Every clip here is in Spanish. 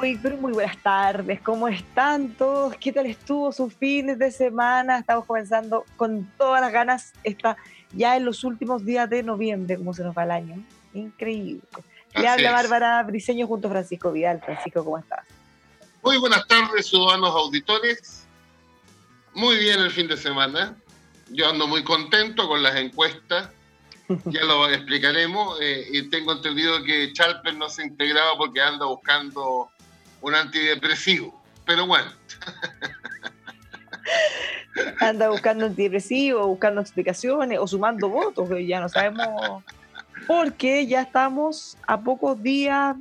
muy buenas tardes. ¿Cómo están todos? ¿Qué tal estuvo su fin de semana? Estamos comenzando con todas las ganas. Está ya en los últimos días de noviembre, como se nos va el año. Increíble. Le habla Bárbara Briseño junto a Francisco Vidal. Francisco, ¿cómo estás? Muy buenas tardes, ciudadanos auditores. Muy bien el fin de semana. Yo ando muy contento con las encuestas. Ya lo explicaremos. Eh, y tengo entendido que Chalper no se integraba porque anda buscando un antidepresivo. Pero bueno. Anda buscando antidepresivo, buscando explicaciones o sumando votos, que ya no sabemos. Porque ya estamos a pocos días,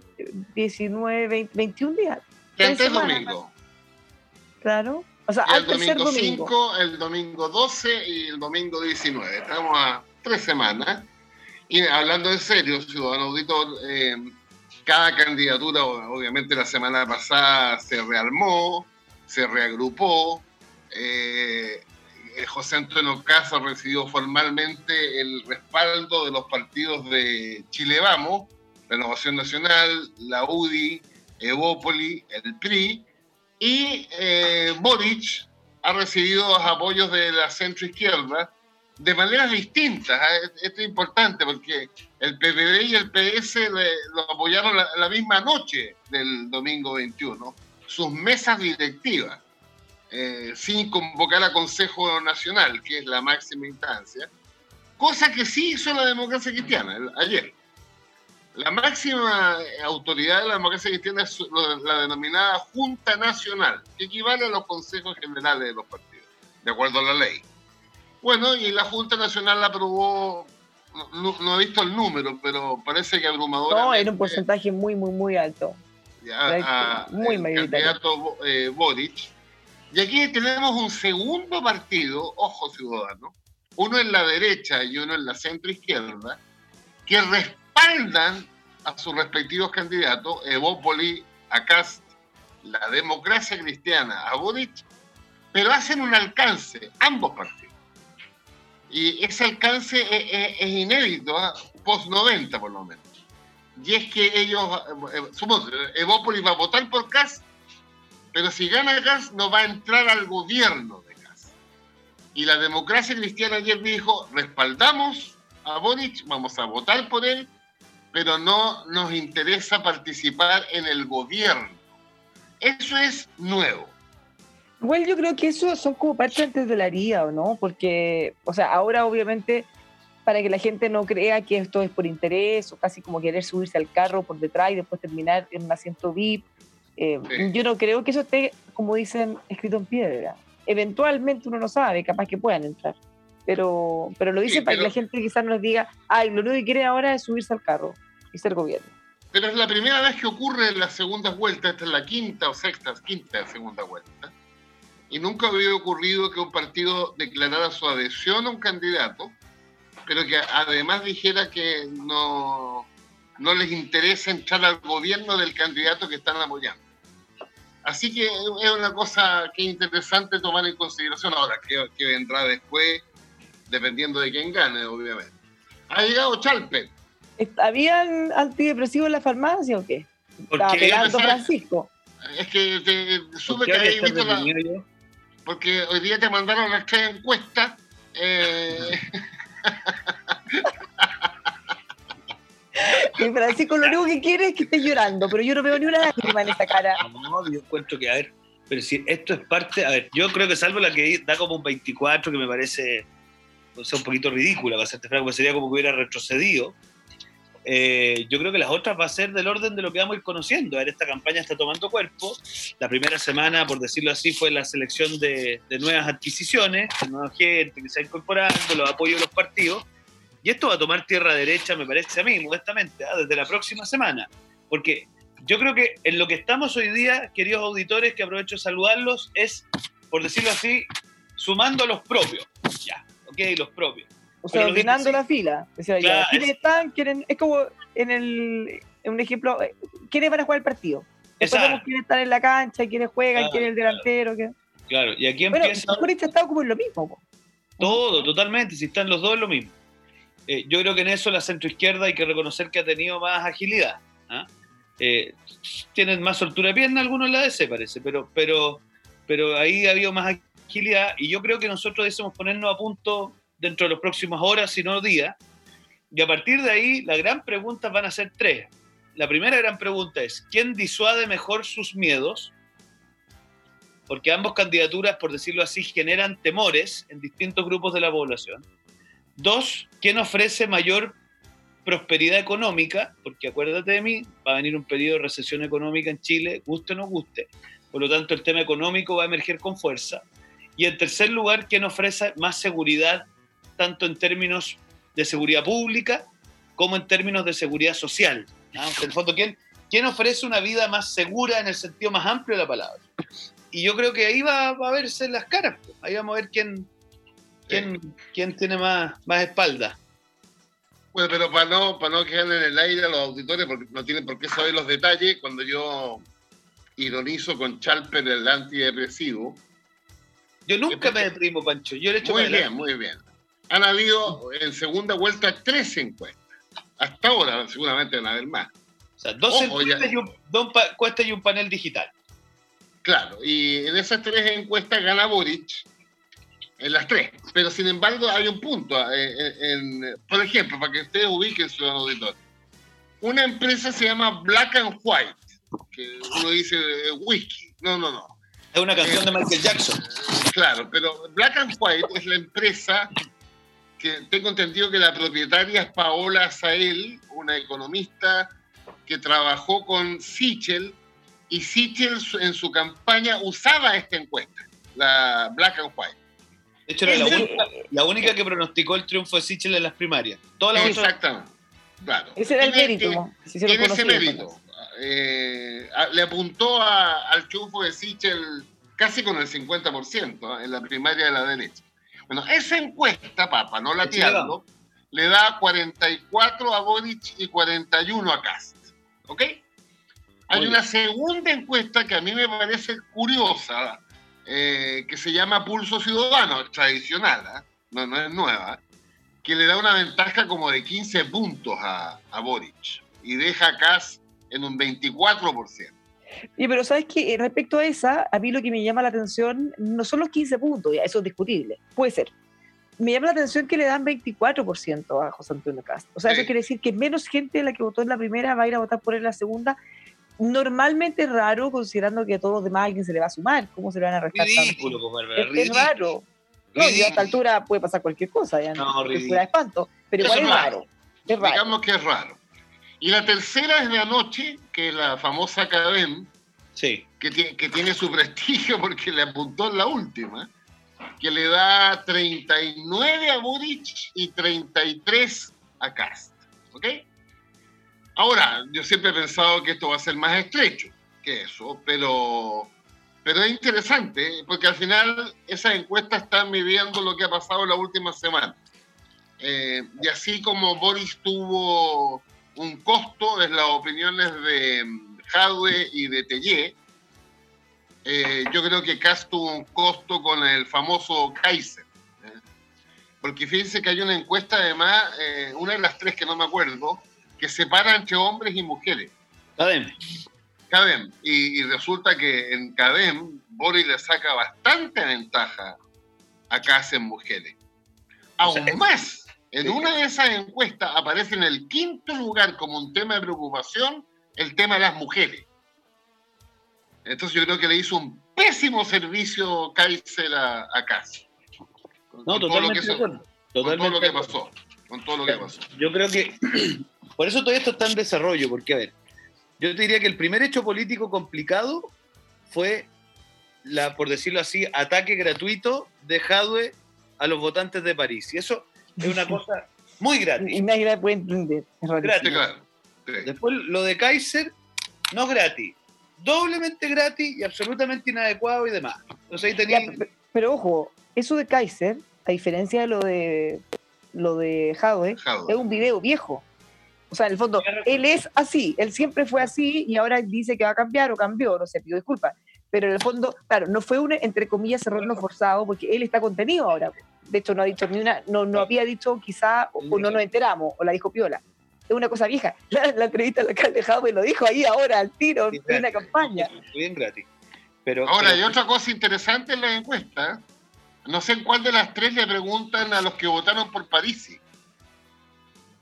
19, 21 días. El domingo. Claro. O sea, el domingo 5, el domingo 12 y el domingo 19. Estamos a tres semanas. Y hablando en serio, ciudadano auditor, eh, cada candidatura, obviamente la semana pasada se rearmó, se reagrupó. Eh, José Antonio Casa recibió formalmente el respaldo de los partidos de Chile Vamos, Renovación Nacional, la UDI, Evópoli, el PRI, y eh, Boric ha recibido los apoyos de la centro izquierda de maneras distintas. ¿eh? Esto es importante porque el PPD y el PS lo apoyaron la, misma noche del domingo 21, sus mesas directivas, eh, sin convocar a Consejo Nacional, que es la máxima instancia, cosa que sí hizo la democracia cristiana ayer. La máxima autoridad de la democracia cristiana es la denominada Junta Nacional, que equivale a los consejos generales de los partidos, de acuerdo a la ley. Bueno, y la Junta Nacional aprobó, no, he visto el número, pero parece que abrumador. No, era un porcentaje muy, muy, muy alto. Ya, muy el candidato eh, Boric. Y aquí tenemos un segundo partido, ojo ciudadano, uno en la derecha y uno en la centro izquierda, que respaldan a sus respectivos candidatos, Evópoli, Acast, la democracia cristiana, a Boric, pero hacen un alcance, ambos partidos y ese alcance es, inédito, ¿ah? post-90 por lo menos. Y es que ellos, eh, somos, Evópolis va a votar por CAS, pero si gana CAS no va a entrar al gobierno de CAS. Y la democracia cristiana ayer dijo, respaldamos a Boric, vamos a votar por él, pero no nos interesa participar en el gobierno. Eso es nuevo. Igual yo creo que eso son como parte antes de la herida, ¿o no? Porque, o sea, ahora obviamente para que la gente no crea que esto es por interés o casi como querer subirse al carro por detrás y después terminar en un asiento VIP. Eh, yo no creo que eso esté, como dicen, escrito en piedra. Eventualmente uno no sabe, capaz que puedan entrar. Pero, pero lo dicen para que la gente quizás nos diga, ay, lo único que quiere ahora es subirse al carro y ser gobierno. Pero es la primera vez que ocurre en las segundas vueltas, esta es la quinta o sexta, quinta segunda vuelta y nunca había ocurrido que un partido declarara su adhesión a un candidato, pero que además dijera que no, no les interesa entrar al gobierno del candidato que están apoyando. Así que es una cosa que es interesante tomar en consideración ahora, que, vendrá después, dependiendo de quién gane, obviamente. Ha llegado Chalper, ¿Habían antidepresivos en la farmacia o qué? Estaba pegando Francisco. Es que te, supe que había visto la... Porque hoy día te mandaron las tres encuestas. Eh... y Francisco lo único que quiere es que esté llorando, pero yo no veo ni una lágrima en esa cara. No, yo encuentro que, a ver, pero si esto es parte, a ver, yo creo que salvo la que da como un 24, que me parece, o sea, un poquito ridícula, para serte franco, sería como que hubiera retrocedido. Eh, yo creo que las otras va a ser del orden de lo que vamos a ir conociendo. A ver, esta campaña está tomando cuerpo. La primera semana, por decirlo así, fue la selección de, nuevas adquisiciones, de nueva gente que se ha incorporando, los apoyos de los partidos. Y esto va a tomar tierra derecha, me parece a mí, modestamente, ¿ah? desde la próxima semana. Porque yo creo que en lo que estamos hoy día, queridos auditores, que aprovecho de saludarlos, es, por decirlo así, sumando a los propios. Ya, ok, los propios. O sea, ordenando la fila. O sea, ¿quiénes están? Quieren, es como en, el, en un ejemplo, eh, ¿quiénes van a jugar el partido? Después vemos quiénes están en la cancha, quiénes juegan, quién es el delantero. Claro, y aquí empieza... Bueno, ha estado como en lo mismo. Todo, totalmente, si están los dos es lo mismo. Eh, yo creo que en eso la centroizquierda hay que reconocer que ha tenido más agilidad. ¿ah? Eh, tienen más soltura de pierna algunos en la DC, parece, pero, pero, pero ahí ha habido más agilidad y yo creo que nosotros debemos ponernos a punto dentro de las próximas horas, si no días. Y a partir de ahí, la gran pregunta van a ser tres. La primera gran pregunta es, ¿quién disuade mejor sus miedos? Porque ambas candidaturas, por decirlo así, generan temores en distintos grupos de la población. Dos, ¿quién ofrece mayor prosperidad económica? Porque acuérdate de mí, va a venir un periodo de recesión económica en Chile, guste o no guste. Por lo tanto, el tema económico va a emerger con fuerza. Y en tercer lugar, ¿quién ofrece más seguridad tanto en términos de seguridad pública como en términos de seguridad social. En el fondo, ¿quién, ¿quién ofrece una vida más segura en el sentido más amplio de la palabra? Y yo creo que ahí va, a verse las caras. Ahí vamos a ver quién, quién, quién tiene más, más espalda. Bueno, pero para no, para no quedar en el aire a los auditores, porque no tienen por qué saber los detalles, cuando yo ironizo con Chalper el antidepresivo. Yo nunca me deprimo, Pancho. Yo le muy bien, muy bien han habido en segunda vuelta tres encuestas. Hasta ahora seguramente van a haber más. O sea, dos encuestas y un, y un panel digital. Claro, y en esas tres encuestas gana Boric, en las tres. Pero sin embargo hay un punto. Eh, por ejemplo, para que ustedes ubiquen su auditor. Una empresa se llama Black and White, que uno dice eh, whisky. No, no, no. Es una canción de Michael Jackson. Claro, pero Black and White es la empresa que tengo entendido que la propietaria es Paola Sael, una economista que trabajó con Sichel y Sichel en su campaña usaba esta encuesta, la Black and White. De hecho, era la única, que pronosticó el triunfo de Sichel en las primarias. Exactamente. Claro. Ese era el mérito. En ese mérito. Eh, le apuntó al triunfo de Sichel casi con el 50% en la primaria de la derecha. Bueno, esa encuesta, papá, no la tiendo, le da 44 a Boric y 41 a Cast. ¿Ok? Hay una segunda encuesta que a mí me parece curiosa, eh, que se llama Pulso Ciudadano, tradicional, ¿eh? no, no es nueva, que le da una ventaja como de 15 puntos a, a Boric y deja a Cast en un 24%. Y pero sabes que eh, respecto a esa, a mí lo que me llama la atención no son los 15 puntos, ya, eso es discutible, puede ser. Me llama la atención que le dan 24% a José Antonio Castro. O sea, eso quiere decir que menos gente de la que votó en la primera va a ir a votar por él en la segunda. Normalmente es raro, considerando que a todos los demás alguien se le va a sumar. ¿Cómo se le van a restar ridículo, es, raro. No, y a esta altura puede pasar cualquier cosa, ya no, no fuera espanto. Pero igual es raro. Es raro. Digamos que es raro. Y la tercera es de anoche, que es la famosa Cadem, que, tiene, que tiene su prestigio porque le apuntó en la última, que le da 39 a Boric y 33 a Cast. ¿Ok? Ahora, yo siempre he pensado que esto va a ser más estrecho que eso, pero, pero es interesante porque al final esas encuestas están midiendo lo que ha pasado en la última semana. Eh, y así como Boris tuvo un costo, es las opiniones de Jadwe y de Tellé. Eh, yo creo que Cast tuvo un costo con el famoso Kaiser. ¿eh? Porque fíjense que hay una encuesta, además, eh, una de las tres que no me acuerdo, que separa entre hombres y mujeres. CADEM. CADEM. Y, resulta que en CADEM Boris le saca bastante ventaja a casa en mujeres. Aún más, en una de esas encuestas aparece en el quinto lugar como un tema de preocupación el tema de las mujeres. Entonces yo creo que le hizo un pésimo servicio Kaiser a, a Casa. no, totalmente todo lo que pasó. Con todo lo que pasó. Yo creo que por eso todo esto está en desarrollo, porque a ver, yo te diría que el primer hecho político complicado fue la, por decirlo así, ataque gratuito de Jadwe a los votantes de París. Y eso es una cosa muy gratis. Y nadie puede entender. Gratis. Después lo de Kaiser, no gratis. Doblemente gratis y absolutamente inadecuado y demás. Entonces ahí tenía... pero, ojo, eso de Kaiser, a diferencia de lo de lo de Jadwe, es un video viejo. O sea, en el fondo, él es así, él siempre fue así y ahora dice que va a cambiar o cambió, no sé, pido disculpas. Pero en el fondo, claro, no fue un, entre comillas, error no forzado, porque él está contenido ahora. De hecho, no ha dicho ni una, no, no había dicho quizá, o, no nos enteramos, o la dijo Piola. Es una cosa vieja. La, entrevista al alcalde Jadwe lo dijo ahí ahora, al tiro, en una campaña. Bien gratis. Pero, ahora, hay otra cosa interesante en la encuesta. No sé en cuál de las tres le preguntan a los que votaron por París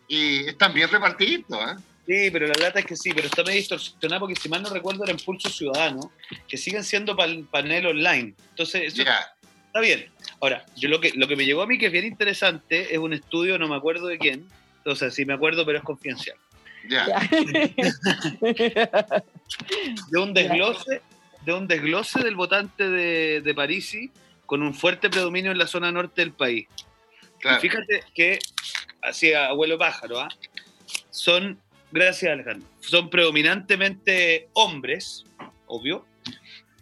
y están bien repartiditos, ¿eh? Sí, pero la lata es que sí, pero está medio distorsionado porque si mal no recuerdo era Impulso Ciudadano, que siguen siendo panel online. Entonces, eso está bien. Ahora, yo lo que, lo que me llegó a mí que es bien interesante es un estudio, no me acuerdo de quién, entonces sí me acuerdo, pero es confidencial. Ya. de un desglose, de un desglose del votante de, de Parisi con un fuerte predominio en la zona norte del país. fíjate que así abuelo pájaro, ¿ah? son, gracias Alejandro, son predominantemente hombres, obvio,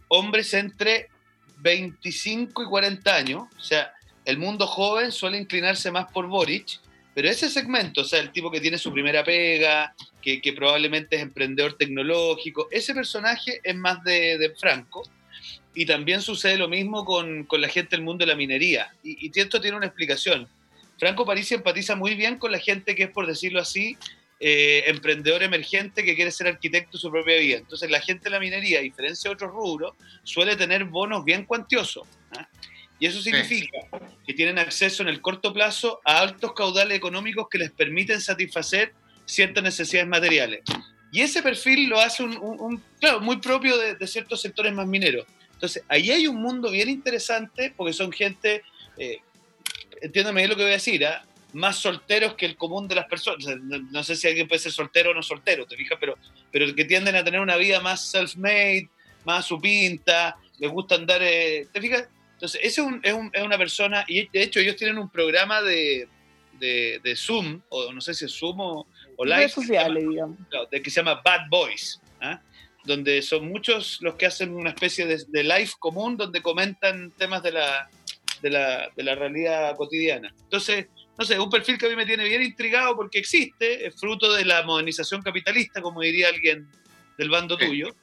hombres entre 25 y 40 años, o sea, el mundo joven suele inclinarse más por Boric, pero ese segmento, o sea, el tipo que tiene su primera pega, que, probablemente es emprendedor tecnológico, ese personaje es más de, Franco, y también sucede lo mismo con, la gente del mundo de la minería, y, esto tiene una explicación. Franco París empatiza muy bien con la gente que es, por decirlo así, eh, emprendedor emergente que quiere ser arquitecto de su propia vida. Entonces, la gente de la minería, a diferencia de otros rubros, suele tener bonos bien cuantiosos. ¿ah? Y eso significa que tienen acceso en el corto plazo a altos caudales económicos que les permiten satisfacer ciertas necesidades materiales. Y ese perfil lo hace un, claro, muy propio de, ciertos sectores más mineros. Entonces, ahí hay un mundo bien interesante porque son gente eh, entiéndame lo que voy a decir, ¿ah? más solteros que el común de las personas. no, sé si alguien puede ser soltero o no soltero, ¿te fijas? Pero, pero que tienden a tener una vida más self-made, más su pinta, les gusta andar, eh, ¿te fijas? Entonces, ese es, es, una persona, y de hecho ellos tienen un programa de, de, Zoom, o no sé si es Zoom o, Live, sociales, digamos. De, que se llama Bad Boys, ¿ah? donde son muchos los que hacen una especie de, de live común donde comentan temas de la, de la, de la realidad cotidiana. Entonces, no sé, un perfil que a mí me tiene bien intrigado porque existe, es fruto de la modernización capitalista, como diría alguien del bando tuyo,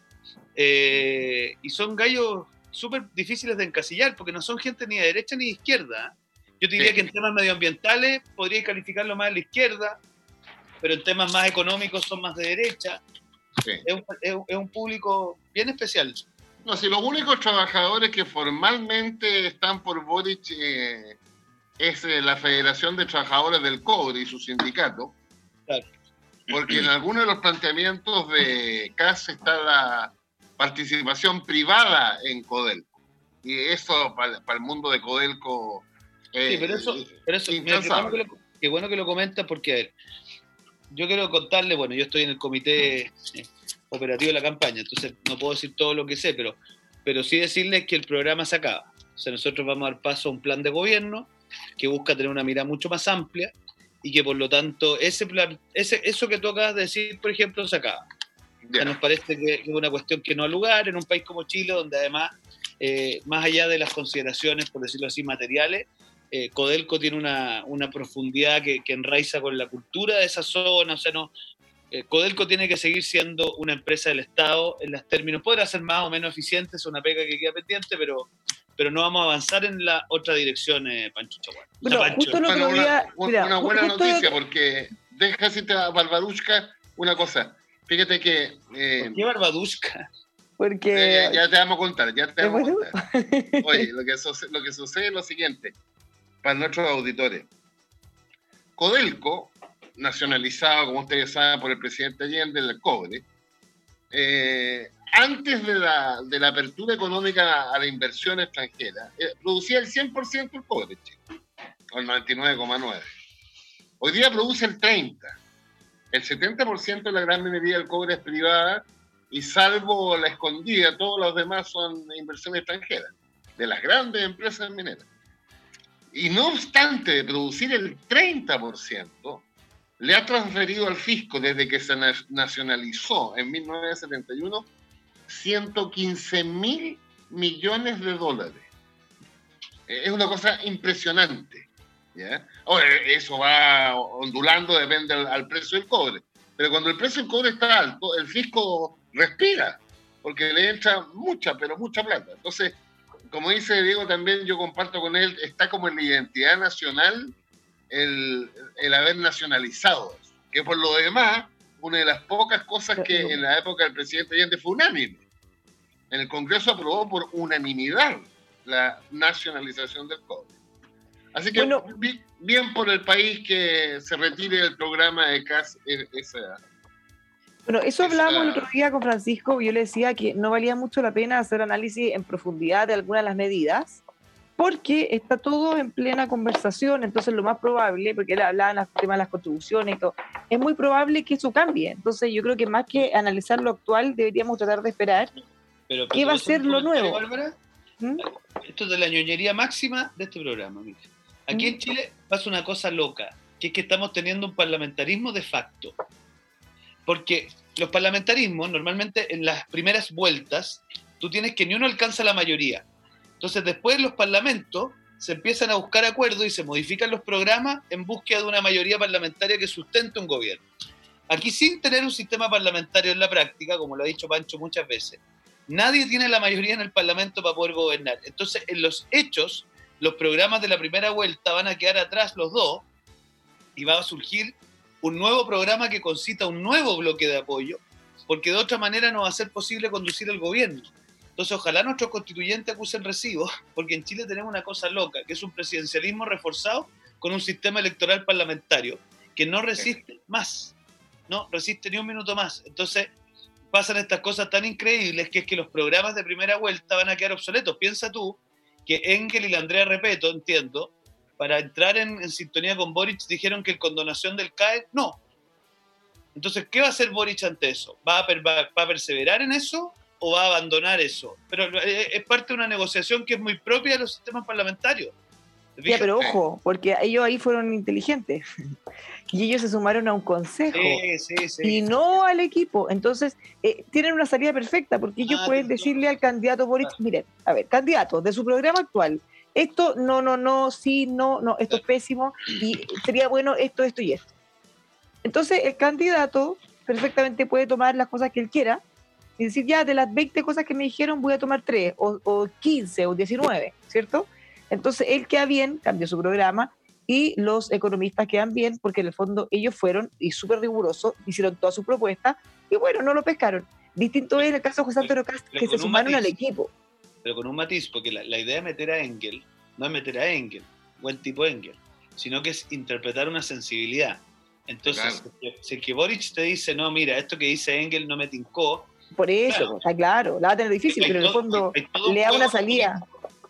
eh, y son gallos súper difíciles de encasillar porque no son gente ni de derecha ni de izquierda. Yo diría que en temas medioambientales podría calificarlo más de la izquierda, pero en temas más económicos son más de derecha. Es, un, es, un, público bien especial. No, si los únicos trabajadores que formalmente están por Boric eh, es eh, la Federación de Trabajadores del Cobre y su sindicato. Porque en algunos de los planteamientos de CAS está la participación privada en Codelco. Y eso para, el mundo de Codelco. Eh, sí, pero eso, pero eso qué, bueno que lo, comenta porque, yo quiero contarle, bueno, yo estoy en el comité operativo de la campaña, entonces no puedo decir todo lo que sé, pero, pero sí decirles que el programa se acaba. O sea, nosotros vamos a dar paso a un plan de gobierno que busca tener una mirada mucho más amplia y que por lo tanto ese plan, ese, eso que tú acabas de decir, por ejemplo, se acaba. Nos parece que es una cuestión que no ha lugar en un país como Chile, donde además, eh, más allá de las consideraciones, por decirlo así, materiales, eh, Codelco tiene una, una profundidad que, que, enraiza con la cultura de esa zona, o sea, no, eh, Codelco tiene que seguir siendo una empresa del Estado en los términos, podrá ser más o menos eficiente, es una pega que queda pendiente, pero, pero no vamos a avanzar en la otra dirección, eh, Pancho Chaguán. una, buena noticia porque deja decirte a Barbarushka una cosa. Fíjate que. Eh, qué Barbarushka? Porque. Ya, te vamos a contar, ya te vamos a contar. Oye, lo que, lo que sucede es lo siguiente, para nuestros auditores. Codelco, nacionalizado, como ustedes saben, por el presidente Allende, el cobre, eh, antes de la, de la, apertura económica a la inversión extranjera, eh, producía el 100% del cobre, o el 99,9%. Hoy día produce el 30%. El 70% de la gran minería del cobre es privada y salvo la escondida, todos los demás son inversiones extranjeras, de las grandes empresas mineras. Y no obstante de producir el 30%, le ha transferido al fisco desde que se nacionalizó en 1971 115 mil millones de dólares. Es una cosa impresionante. ¿Ya? eso va ondulando, depende al, precio del cobre. Pero cuando el precio del cobre está alto, el fisco respira, porque le entra mucha, pero mucha plata. Entonces, como dice Diego también, yo comparto con él, está como en la identidad nacional el, el haber nacionalizado, que por lo demás, una de las pocas cosas que en la época del presidente Allende fue unánime. En el Congreso aprobó por unanimidad la nacionalización del cobre. Así que bien por el país que se retire del programa de CAS SA. Bueno, eso hablamos el otro día con Francisco, yo le decía que no valía mucho la pena hacer análisis en profundidad de algunas de las medidas, porque está todo en plena conversación, entonces lo más probable, porque él hablaba en el tema de las contribuciones y todo, es muy probable que eso cambie. Entonces yo creo que más que analizar lo actual, deberíamos tratar de esperar qué va a ser lo nuevo. ¿Mm? Esto es de la ñoñería máxima de este programa. Aquí en ¿Mm? Chile pasa una cosa loca, que es que estamos teniendo un parlamentarismo de facto. Porque los parlamentarismos, normalmente en las primeras vueltas, tú tienes que ni uno alcanza la mayoría. Entonces, después los parlamentos se empiezan a buscar acuerdos y se modifican los programas en búsqueda de una mayoría parlamentaria que sustente un gobierno. Aquí, sin tener un sistema parlamentario en la práctica, como lo ha dicho Pancho muchas veces, nadie tiene la mayoría en el Parlamento para poder gobernar. Entonces, en los hechos, los programas de la primera vuelta van a quedar atrás los dos y va a surgir un nuevo programa que concita un nuevo bloque de apoyo, porque de otra manera no va a ser posible conducir el gobierno. Entonces, ojalá nuestros constituyentes acusen recibo, porque en Chile tenemos una cosa loca, que es un presidencialismo reforzado con un sistema electoral parlamentario que no resiste más, no resiste ni un minuto más. Entonces, pasan estas cosas tan increíbles que es que los programas de primera vuelta van a quedar obsoletos. Piensa tú que Engel y la Andrea Repeto, entiendo, para entrar en, sintonía con Boric dijeron que el condonación del CAE, no. Entonces, ¿qué va a hacer Boric ante eso? ¿Va a, va, a perseverar en eso o va a abandonar eso? Pero eh, es parte de una negociación que es muy propia de los sistemas parlamentarios. Ya, pero ojo, porque ellos ahí fueron inteligentes y ellos se sumaron a un consejo y no al equipo. Entonces, eh, tienen una salida perfecta porque ellos ah, pueden decirle al candidato Boric, miren, a ver, candidato de su programa actual, esto no, no, no, sí, no, no, esto es pésimo y sería bueno esto, esto y esto. Entonces el candidato perfectamente puede tomar las cosas que él quiera y decir, ya, de las 20 cosas que me dijeron voy a tomar 3 o, o 15 o 19, ¿cierto? Entonces él queda bien, cambió su programa y los economistas quedan bien porque en el fondo ellos fueron y súper rigurosos, hicieron toda su propuesta y bueno, no lo pescaron. Distinto es el caso de José Antonio Cast, que se sumaron al equipo pero con un matiz, porque la, idea de meter a Engel no es meter a Engel, buen tipo Engel, sino que es interpretar una sensibilidad. Entonces, si el que Boric te dice, no, mira, esto que dice Engel no me tincó. Por eso, está claro, la va a tener difícil, pero en el fondo le da una salida.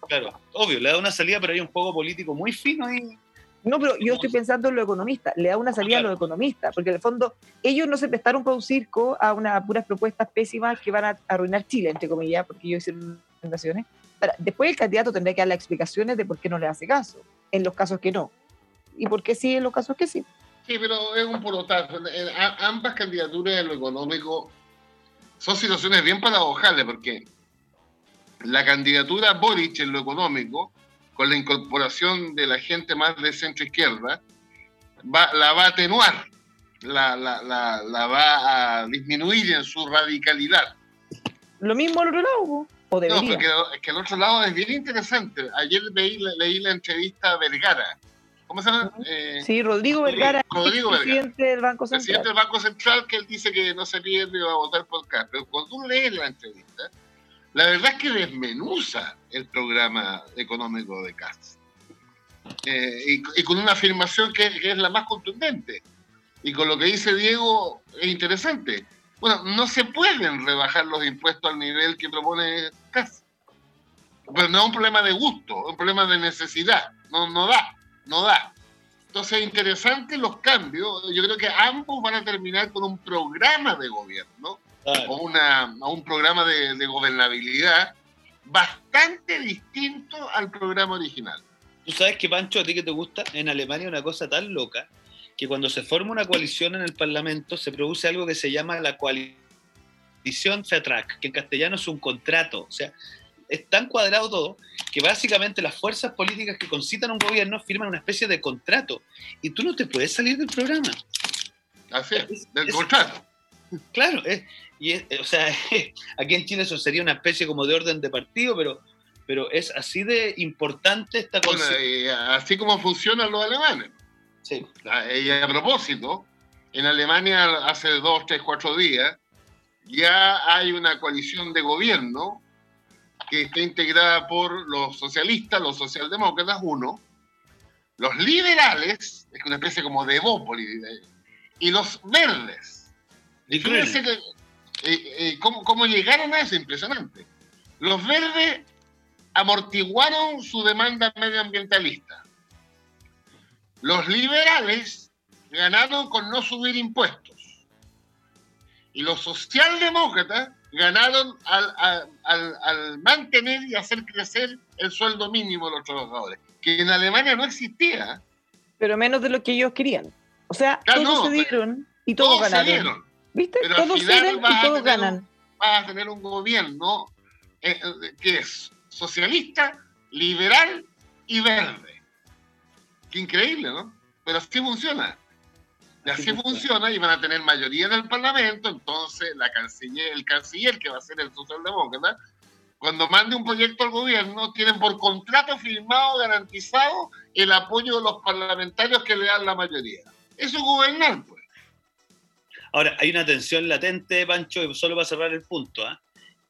Claro, obvio, le da una salida, pero hay un juego político muy fino ahí. No, pero yo estoy pensando en lo economista, le da una salida a los economistas, porque en el fondo ellos no se prestaron para un circo a unas puras propuestas pésimas que van a arruinar Chile, entre comillas, porque ellos hicieron después el candidato tendrá que dar las explicaciones de por qué no le hace caso, en los casos que no. Y por qué sí en los casos que sí. Sí, pero es un porotazo. Ambas candidaturas en lo económico son situaciones bien paradojales, porque la candidatura Boric en lo económico, con la incorporación de la gente más de centro izquierda, va, la va a atenuar, la, la, la, la, va a disminuir en su radicalidad. Lo mismo al otro lado. No, porque es que el otro lado es bien interesante. Ayer leí, leí la entrevista a Vergara, ¿Cómo se llama? Eh, sí, Rodrigo Vergara, Rodrigo presidente del Banco Central. Presidente del Banco Central, que él dice que no se pierde y va a votar por CAS. Pero cuando tú lees la entrevista, la verdad es que desmenuza el programa económico de CAS. Eh, y, con una afirmación que, es la más contundente. Y con lo que dice Diego es interesante. Bueno, no se pueden rebajar los impuestos al nivel que propone CAS. Pero no es un problema de gusto, es un problema de necesidad. No, no da, no da. Entonces, interesante los cambios. Yo creo que ambos van a terminar con un programa de gobierno o, una, un programa de, de gobernabilidad bastante distinto al programa original. Tú sabes que, Pancho, a ti que te gusta, en Alemania una cosa tan loca que cuando se forma una coalición en el Parlamento se produce algo que se llama la coalición Vertrag, que en castellano es un contrato. O sea, es tan cuadrado todo que básicamente las fuerzas políticas que concitan un gobierno firman una especie de contrato y tú no te puedes salir del programa. Así es, del contrato. Claro, y o sea, aquí en Chile eso sería una especie como de orden de partido, pero, pero es así de importante esta cosa. así como funcionan los alemanes. Sí. Y a propósito, en Alemania hace dos, tres, cuatro días ya hay una coalición de gobierno que está integrada por los socialistas, los socialdemócratas, uno, los liberales, es una especie como de Bópoli, y los verdes. Fíjense que, eh, eh, cómo, cómo llegaron a eso, impresionante. Los verdes amortiguaron su demanda medioambientalista. Los liberales ganaron con no subir impuestos. Y los socialdemócratas ganaron al, mantener y hacer crecer el sueldo mínimo de los trabajadores, que en Alemania no existía. Pero menos de lo que ellos querían. O sea, todos se dieron y todos, ganaron. ¿Viste? todos ceden y todos ganan. vas a tener un gobierno eh, eh, que es socialista, liberal y verde. Qué increíble, ¿no? Pero así funciona. Y así funciona y van a tener mayoría en el Parlamento, entonces la canciller, el canciller que va a ser el socialdemócrata, cuando mande un proyecto al gobierno, tienen por contrato firmado, garantizado, el apoyo de los parlamentarios que le dan la mayoría. Eso es gobernar. Ahora, hay una tensión latente, Pancho, y solo para cerrar el punto, ¿ah?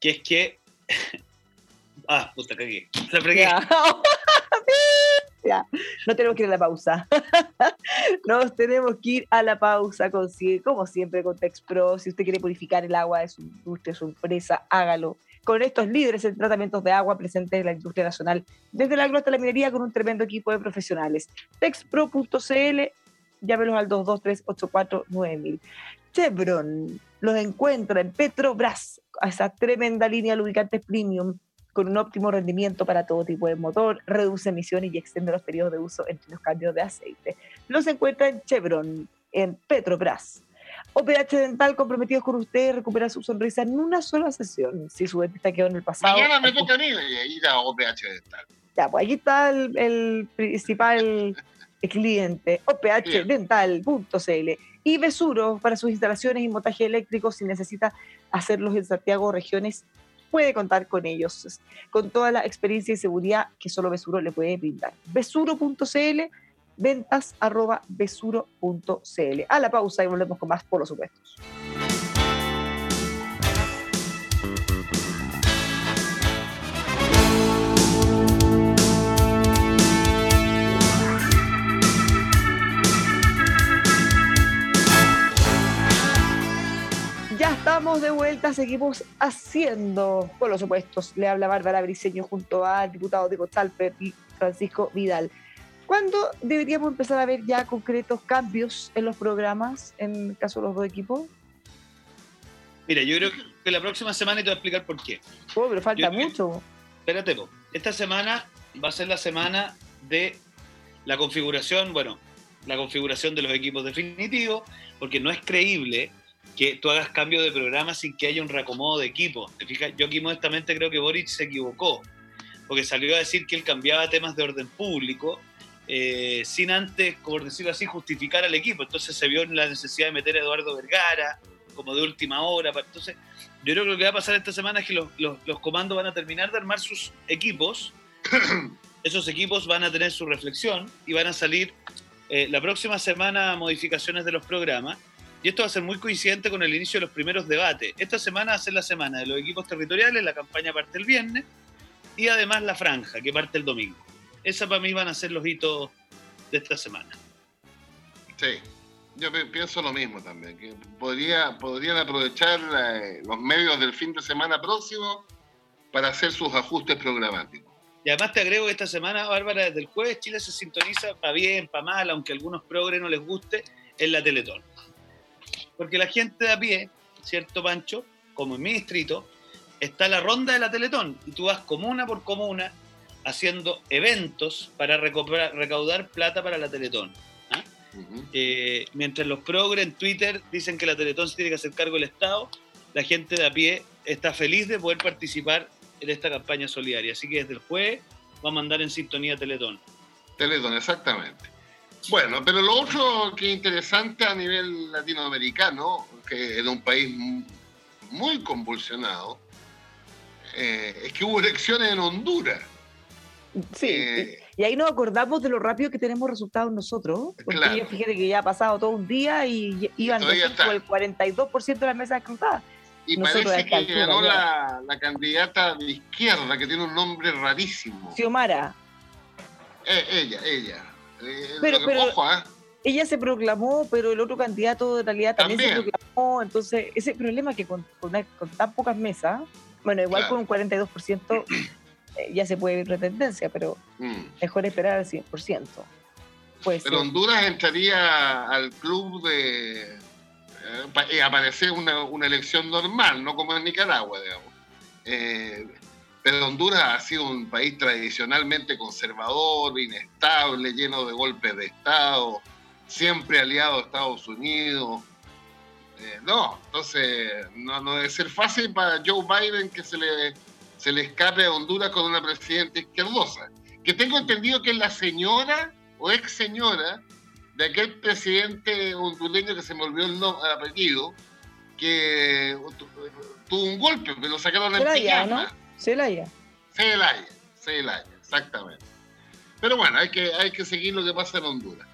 que es que... ah, puta, cagué. Se fregué. Ya, no tenemos que ir a la pausa. Nos tenemos que ir a la pausa, con, como siempre, con TexPro. Si usted quiere purificar el agua de su industria, su empresa, hágalo. Con estos líderes en tratamientos de agua presentes en la industria nacional, desde la agro hasta la minería, con un tremendo equipo de profesionales. Texpro.cl, llámenos al 223-849000. Chevron los encuentra en Petrobras, esa tremenda línea de lubricantes premium con un óptimo rendimiento para todo tipo de motor, reduce emisiones y extiende los periodos de uso entre los cambios de aceite. Los encuentra en Chevron, en Petrobras. OPH Dental comprometidos con usted recupera su sonrisa en una sola sesión. Si su dentista quedó en el pasado. Mañana me toca a mí ir a OPH Dental. Ya, pues aquí está el, principal cliente, ophdental.cl. Y Besuro para sus instalaciones y montaje eléctrico si necesita hacerlos en Santiago, regiones puede contar con ellos, con toda la experiencia y seguridad que solo Besuro le puede brindar. Besuro.cl, ventas arroba besuro.cl. A la pausa y volvemos con más por los supuestos. Seguimos haciendo, por los opuestos. Le habla Bárbara Briceño junto al diputado Diego Chalper y Francisco Vidal. ¿Cuándo deberíamos empezar a ver ya concretos cambios en los programas, en el caso de los dos equipos? Mira, yo creo que la próxima semana te voy a explicar por qué. Oh, pero falta mucho. espérate, esta semana va a ser la semana de la configuración, bueno, la configuración de los equipos definitivos, porque no es creíble que tú hagas cambio de programa sin que haya un reacomodo de equipo. ¿Te fijas? Yo aquí modestamente creo que Boric se equivocó, porque salió a decir que él cambiaba temas de orden público eh, sin antes, por decirlo así, justificar al equipo. Entonces se vio la necesidad de meter a Eduardo Vergara como de última hora. Entonces, yo creo que lo que va a pasar esta semana es que los, los, los comandos van a terminar de armar sus equipos esos equipos van a tener su reflexión y van a salir eh, la próxima semana modificaciones de los programas. Y esto va a ser muy coincidente con el inicio de los primeros debates. Esta semana va a ser la semana de los equipos territoriales, la campaña parte el viernes y además la franja, que parte el domingo. Esas para mí van a ser los hitos de esta semana. Sí, yo pienso lo mismo también, que podría, podrían aprovechar eh, los medios del fin de semana próximo para hacer sus ajustes programáticos. Y además te agrego que esta semana, Bárbara, desde el jueves Chile se sintoniza para bien, para mal, aunque a algunos progres no les guste, en la Teletón. Porque la gente de a pie, ¿cierto, Pancho? Como en mi distrito, está la ronda de la Teletón y tú vas comuna por comuna haciendo eventos para recaudar plata para la Teletón. ¿ah? Eh, mientras los progres en Twitter dicen que la Teletón se tiene que hacer cargo del Estado, la gente de a pie está feliz de poder participar en esta campaña solidaria. Así que desde el jueves va a mandar en sintonía Teletón. Teletón, exactamente. Bueno, pero lo otro que es interesante a nivel latinoamericano, que es un país muy convulsionado, eh, es que hubo elecciones en Honduras. Sí, eh, y ahí nos acordamos de lo rápido que tenemos resultados nosotros, porque claro. fíjate que ya ha pasado todo un día y iban por el 42% de las mesas contadas. Y parece que ganó la, candidata de izquierda, que tiene un nombre rarísimo. Xiomara. Eh, ella, ella. Eh, pero, ¿ah? ella se proclamó, pero el otro candidato de realidad también, se proclamó. Entonces, ese problema que con, con, tan pocas mesas, bueno, igual con un 42% eh, ya se puede ir retendencia, pero mm. mejor esperar al 100%. Pues, pero Honduras entraría al club de eh, aparece una, una, elección normal, no como en Nicaragua, digamos. Eh, pero Honduras ha sido un país tradicionalmente conservador, inestable, lleno de golpes de Estado, siempre aliado a Estados Unidos. Eh, no, entonces no, no, debe ser fácil para Joe Biden que se le, se le escape a Honduras con una presidenta izquierdosa. Que tengo entendido que es la señora o ex señora de aquel presidente hondureño que se me olvidó el apellido, que tuvo un golpe, me lo sacaron en pijama. Celaya. Celaya, Celaya, exactamente. Pero bueno, hay que, hay que seguir lo que pasa en Honduras.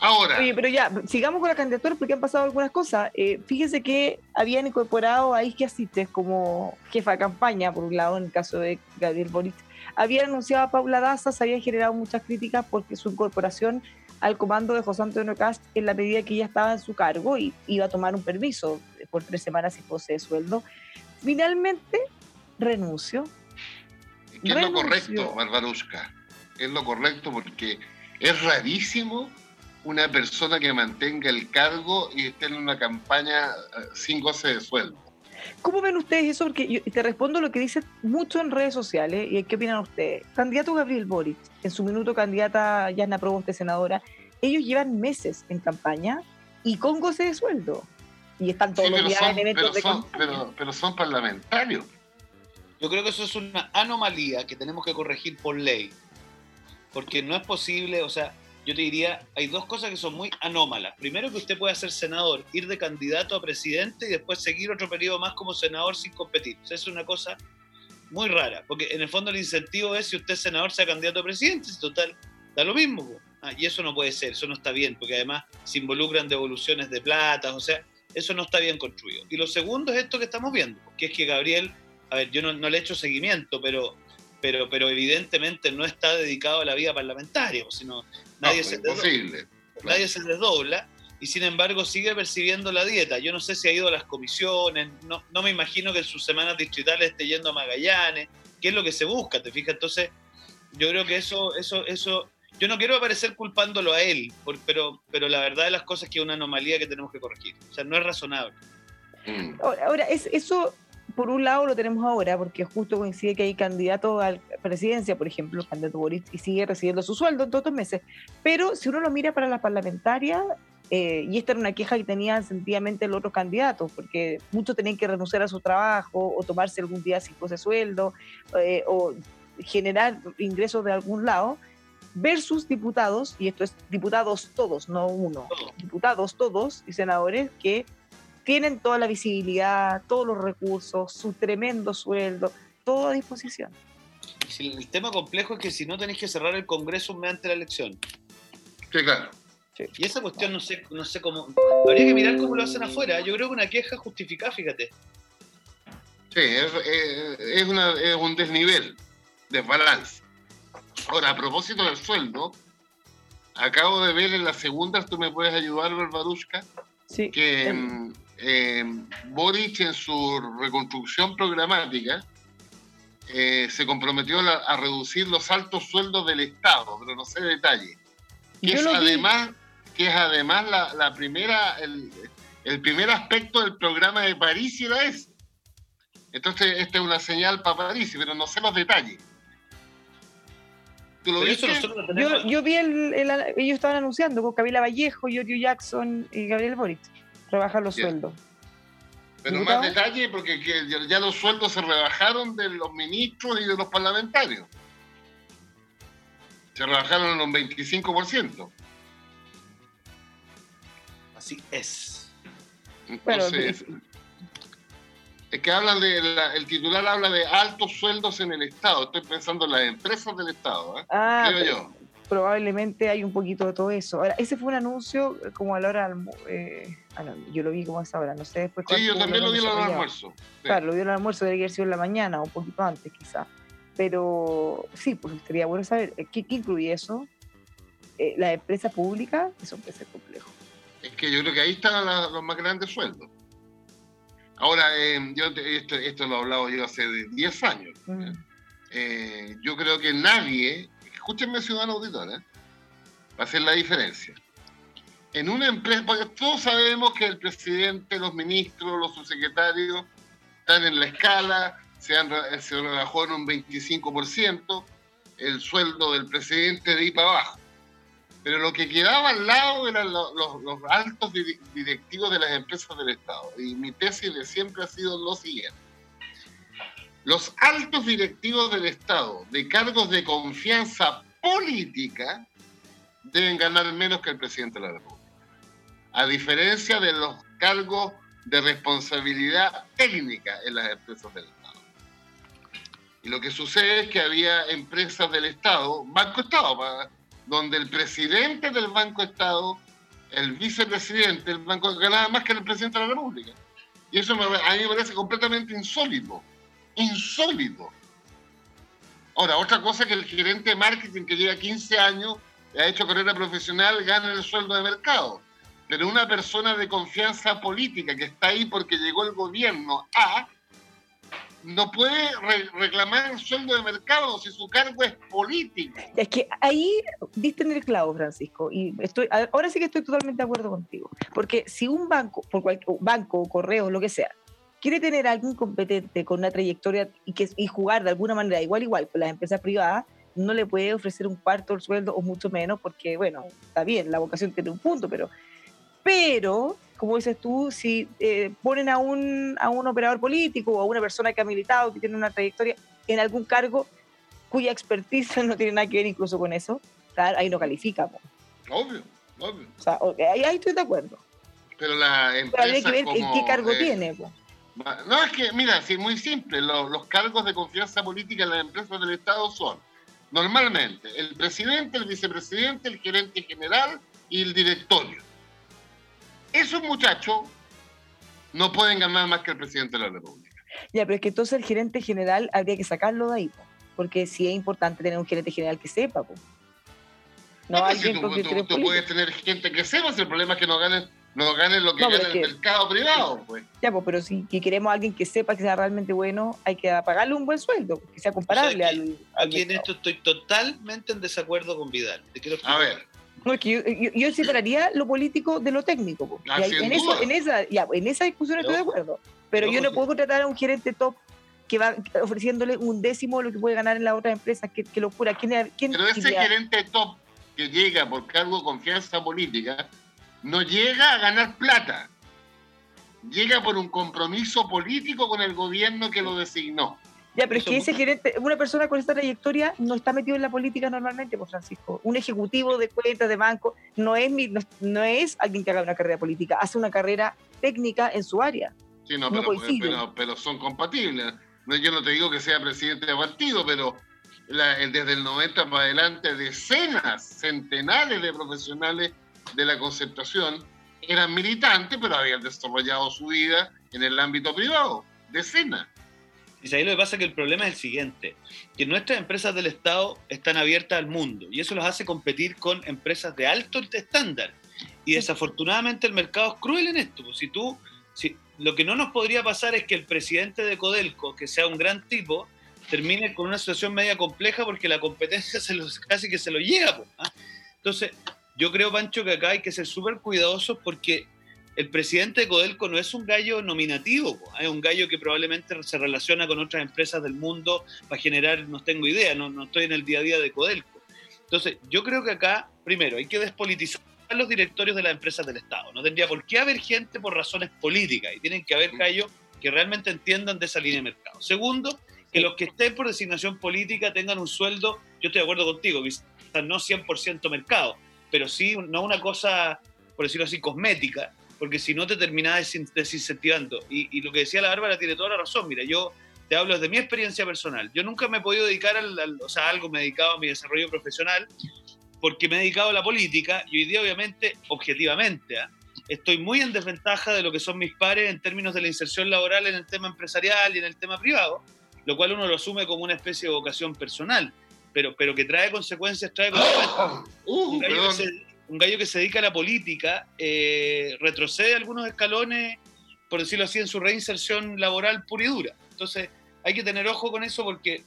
Ahora. Oye, pero ya, sigamos con la candidatura porque han pasado algunas cosas. Eh, fíjese que habían incorporado a Isque Asistes como jefa de campaña, por un lado, en el caso de Gabriel Boric. Había anunciado a Paula Daza, se habían generado muchas críticas porque su incorporación al comando de José Antonio Cast en la medida que ella estaba en su cargo y iba a tomar un permiso por tres semanas sin posee sueldo. Finalmente renunció. ¿Qué es lo correcto, Barbarushka? Es lo correcto porque es rarísimo una persona que mantenga el cargo y esté en una campaña eh, sin goce de sueldo. ¿Cómo ven ustedes eso? Porque yo te respondo lo que dicen mucho en redes sociales. ¿Y qué opinan ustedes? Candidato Gabriel Boric, en su minuto candidata Yana Proboste, senadora, ellos llevan meses en campaña y con goce de sueldo. Y están todos los días en eventos de son, pero, pero son parlamentarios. Yo creo que eso es una anomalía que tenemos que corregir por ley. Porque no es posible, o sea, yo te diría, hay dos cosas que son muy anómalas. Primero, que usted pueda ser senador, ir de candidato a presidente y después seguir otro periodo más como senador sin competir. O sea, es una cosa muy rara, porque en el fondo el incentivo es si usted es senador, sea candidato a presidente, es total, da lo mismo. Ah, y eso no puede ser, eso no está bien, porque además se involucran devoluciones de plata, o sea, eso no está bien construido. Y lo segundo es esto que estamos viendo, que es que Gabriel, a ver, yo no, no le he hecho seguimiento, pero pero, pero evidentemente no está dedicado a la vida parlamentaria, sino nadie, se desdobla, nadie se desdobla y sin embargo sigue percibiendo la dieta. Yo no sé si ha ido a las comisiones, no, no me imagino que en sus semanas distritales esté yendo a Magallanes, qué es lo que se busca, ¿te fijas? Entonces, yo creo que eso, eso, eso, yo no quiero aparecer culpándolo a él, pero, pero la verdad de las cosas es que es una anomalía que tenemos que corregir. O sea, no es razonable. Mm. Ahora, es, eso por un lado lo tenemos ahora, porque justo coincide que hay candidato a la presidencia, por ejemplo, el candidato Boris, y sigue recibiendo su sueldo en todos estos meses. Pero si uno lo mira para la parlamentaria, eh, y esta era una queja que tenían sentidamente los otros candidatos, porque muchos tenían que renunciar a su trabajo o tomarse algún día sin de sueldo eh, o generar ingresos de algún lado, versus diputados, y esto es diputados todos, no uno, diputados todos y senadores que tienen toda la visibilidad, todos los recursos, su tremendo sueldo, todo a disposición. el tema complejo es que si no tenéis que cerrar el Congreso mediante la elección. Sí, claro. Y esa cuestión no sé, no sé cómo. Habría que mirar cómo lo hacen afuera. Yo creo que una queja justificada, fíjate. Sí, es, un desnivel, desbalance. Ahora, a propósito del sueldo, acabo de ver en la segunda, tú me puedes ayudar, Barbarushka, sí. que mm, eh, Boric en su reconstrucción programática eh, se comprometió a, reducir los altos sueldos del Estado, pero no sé detalle. Que es además, que es además la, primera, el, primer aspecto del programa de París y era ese. Entonces, esta es una señal para París, pero no sé los detalles. ¿Tú lo viste? Yo, yo, vi el, ellos estaban anunciando con Camila Vallejo, Giorgio Jackson y Gabriel Boric, rebajar los sueldos. Pero más detalle, porque ya los sueldos se rebajaron de los ministros y de los parlamentarios. Se rebajaron en un 25%. Así es. Entonces, es que hablan de, el titular habla de altos sueldos en el Estado. Estoy pensando en las empresas del Estado, ¿eh? Ah, yo probablemente hay un poquito de todo eso. Ahora, ese fue un anuncio eh, como a la hora eh, yo lo vi como a esa hora, no sé después. Sí, yo también lo vi el almuerzo. Claro, lo vi el almuerzo, debería haber sido en la mañana o un poquito antes quizá. Pero sí, pues sería bueno saber, eh, ¿qué, incluye eso? Eh, ¿La empresa pública? Eso puede ser complejo. Es que yo creo que ahí están los más grandes sueldos. Ahora, yo esto, esto, lo he hablado yo hace 10 años. Mm. yo creo que nadie escúchenme, ciudadano auditor, ¿eh? va a ser la diferencia. En una empresa, porque todos sabemos que el presidente, los ministros, los subsecretarios están en la escala, se, han, se rebajó en un 25% el sueldo del presidente de ahí para abajo. Pero lo que quedaba al lado eran los, los altos directivos de las empresas del Estado. Y mi tesis de siempre ha sido lo siguiente los altos directivos del Estado de cargos de confianza política deben ganar menos que el presidente de la República. A diferencia de los cargos de responsabilidad técnica en las empresas del Estado. Y lo que sucede es que había empresas del Estado, Banco Estado, donde el presidente del Banco Estado, el vicepresidente del banco ganaba más que el presidente de la República. Y eso a mí me parece completamente insólito insólito. Ahora, otra cosa que el gerente de marketing que lleva 15 años, ha hecho carrera profesional, gana el sueldo de mercado. Pero una persona de confianza política que está ahí porque llegó el gobierno a, no puede reclamar el sueldo de mercado si su cargo es político. Es que ahí diste en el clavo, Francisco, y estoy, ahora sí que estoy totalmente de acuerdo contigo. Porque si un banco, por cualquier banco, correo, lo que sea, quiere tener a alguien competente con una trayectoria y, que, y jugar de alguna manera igual igual con las empresas privadas, no le puede ofrecer un cuarto del sueldo o mucho menos porque, bueno, está bien, la vocación tiene un punto, pero, pero como dices tú, si eh, ponen a un, a un operador político o a una persona que ha militado, que tiene una trayectoria en algún cargo cuya expertise no tiene nada que ver incluso con eso, ahí no califica. Obvio, obvio. O sea, ahí, estoy de acuerdo. Pero la empresa. Pero hay que ver en qué cargo eh, tiene. No, es que, mira, sí, muy simple. Los, cargos de confianza política en las empresas del Estado son, normalmente, el presidente, el vicepresidente, el gerente general y el directorio. Esos muchachos no pueden ganar más que el presidente de la República. Ya, pero es que entonces el gerente general habría que sacarlo de ahí, porque sí es importante tener un gerente general que sepa. No, alguien tú, tú, puedes tener gente que sepa, si el problema es que no ganen no ganen lo que no, gana el mercado privado, pues. Ya, pues, pero si queremos a alguien que sepa que sea realmente bueno, hay que pagarle un buen sueldo, que sea comparable al, Aquí en esto estoy totalmente en desacuerdo con Vidal. a ver. No, es que yo, separaría lo político de lo técnico. Ah, en, eso, en, esa, ya, en esa discusión estoy de acuerdo. Pero yo no puedo contratar a un gerente top que va ofreciéndole un décimo de lo que puede ganar en las otras empresas. ¿Qué, locura? ¿Quién, quién pero ese gerente top que llega por cargo de confianza política no llega a ganar plata, llega por un compromiso político con el gobierno que lo designó. Ya, pero es que ese gerente, una persona con esta trayectoria no está metido en la política normalmente, pues Francisco. Un ejecutivo de cuentas de banco no es, no, es alguien que haga una carrera política, hace una carrera técnica en su área. Sí, no, pero, pero, son compatibles. yo no te digo que sea presidente de partido, pero desde el 90 para adelante, decenas, centenares de profesionales de la concertación eran militantes, pero habían desarrollado su vida en el ámbito privado. Decenas. Y ahí lo que pasa es que el problema es el siguiente, que nuestras empresas del Estado están abiertas al mundo y eso los hace competir con empresas de alto estándar. Y desafortunadamente el mercado es cruel en esto. Pues si tú, si, lo que no nos podría pasar es que el presidente de Codelco, que sea un gran tipo, termine con una situación media compleja porque la competencia se los, casi que se lo llega. Pues, ¿ah? Entonces, yo creo, Pancho, que acá hay que ser súper cuidadosos porque el presidente de Codelco no es un gallo nominativo, es un gallo que probablemente se relaciona con otras empresas del mundo para generar, no tengo idea, no, no estoy en el día a día de Codelco. Entonces, yo creo que acá, primero, hay que despolitizar los directorios de las empresas del Estado. No tendría por qué haber gente por razones políticas y tienen que haber gallos que realmente entiendan de esa línea de mercado. Segundo, que los que estén por designación política tengan un sueldo, yo estoy de acuerdo contigo, quizás no 100% mercado, pero sí no una cosa, por decirlo así, cosmética, porque si no te terminás desincentivando. Y, lo que decía la Bárbara tiene toda la razón. Mira, yo te hablo desde mi experiencia personal. Yo nunca me he podido dedicar al, o sea, algo me he dedicado a mi desarrollo profesional porque me he dedicado a la política y hoy día obviamente, objetivamente, ¿ah? estoy muy en desventaja de lo que son mis pares en términos de la inserción laboral en el tema empresarial y en el tema privado, lo cual uno lo asume como una especie de vocación personal, pero, pero que trae consecuencias, trae consecuencias. Uh, un gallo que se dedica a la política eh, retrocede algunos escalones, por decirlo así, en su reinserción laboral pura y dura. Entonces, hay que tener ojo con eso porque...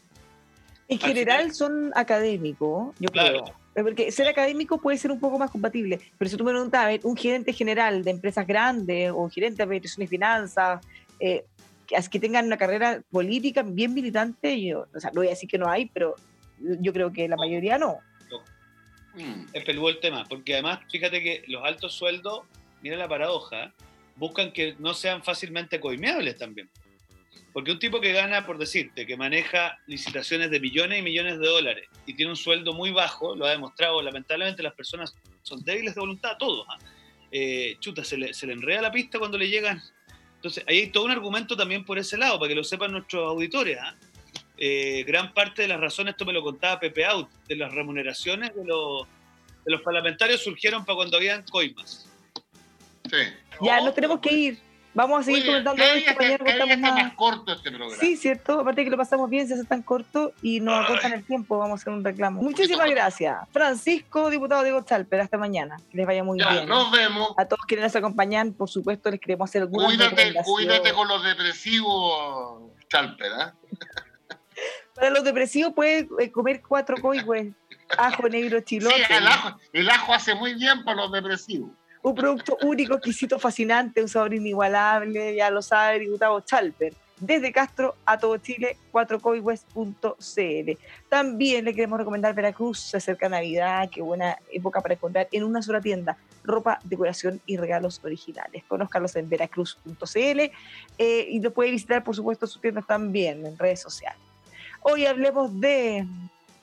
En general son académicos, yo creo. Porque ser académico puede ser un poco más compatible, pero si tú me preguntas, un gerente general de empresas grandes o gerente de administración y finanzas, eh, que, que tengan una carrera política bien militante, yo, o sea, no voy a decir que no hay, pero yo creo que la mayoría no. Mm. Es peludo el tema, porque además, fíjate que los altos sueldos, mira la paradoja, buscan que no sean fácilmente coimeables también. Porque un tipo que gana, por decirte, que maneja licitaciones de millones y millones de dólares y tiene un sueldo muy bajo, lo ha demostrado, lamentablemente las personas son débiles de voluntad, todos. ¿ah? Eh, chuta, se le, se le enreda la pista cuando le llegan. Entonces, ahí hay todo un argumento también por ese lado, para que lo sepan nuestros auditores. ¿ah? Eh, gran parte de las razones, esto me lo contaba Pepe Out, de las remuneraciones de los, de los parlamentarios surgieron para cuando habían coimas. Sí. Ya, nos tenemos que ir. Vamos a seguir comentando esto. Mañana más... corto este programa. Sí, cierto. Aparte que lo pasamos bien, se hace tan corto y nos acortan el tiempo. Vamos a hacer un reclamo. Muchísimas gracias. Francisco, diputado Diego Chalper. Hasta mañana. Que les vaya muy bien. Nos vemos. A todos quienes nos acompañan, por supuesto, les queremos hacer algunas cuídate, Cuídate con los depresivos, Chalper. ¿eh? Para los depresivos puedes eh, comer cuatro coigües, ajo negro chilote. Sí, el ajo, el ajo hace muy bien para los depresivos. Un producto único, exquisito, fascinante, un sabor inigualable, ya lo sabe Gustavo Chalper. Desde Castro a todo Chile, 4coigües.cl. También le queremos recomendar Veracruz, se acerca Navidad, qué buena época para encontrar en una sola tienda ropa, decoración y regalos originales. Conózcalos en veracruz.cl eh, y lo puede visitar, por supuesto, sus tiendas también en redes sociales. Hoy hablemos de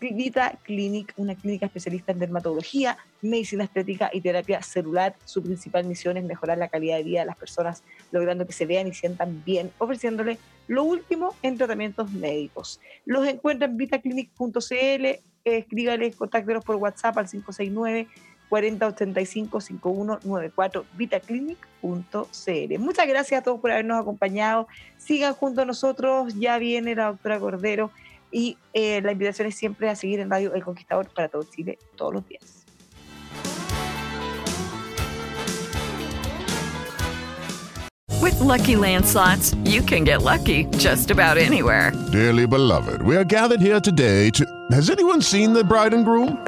Vita Clinic, una clínica especialista en dermatología, medicina estética y terapia celular. Su principal misión es mejorar la calidad de vida de las personas, logrando que se vean y sientan bien, ofreciéndole lo último en tratamientos médicos. Los encuentran en vitaclinic.cl, escríbales, contáctenos por WhatsApp al 569 4085 5194 vitaclinic.cl. Muchas gracias a todos por habernos acompañado. Sigan junto a nosotros, ya viene la doctora Cordero y eh, la invitación es siempre a seguir en Radio El Conquistador para todo Chile todos los días. With lucky landslots, you can get lucky just about anywhere. Dearly beloved, we are gathered here today to. Has anyone seen the bride and groom?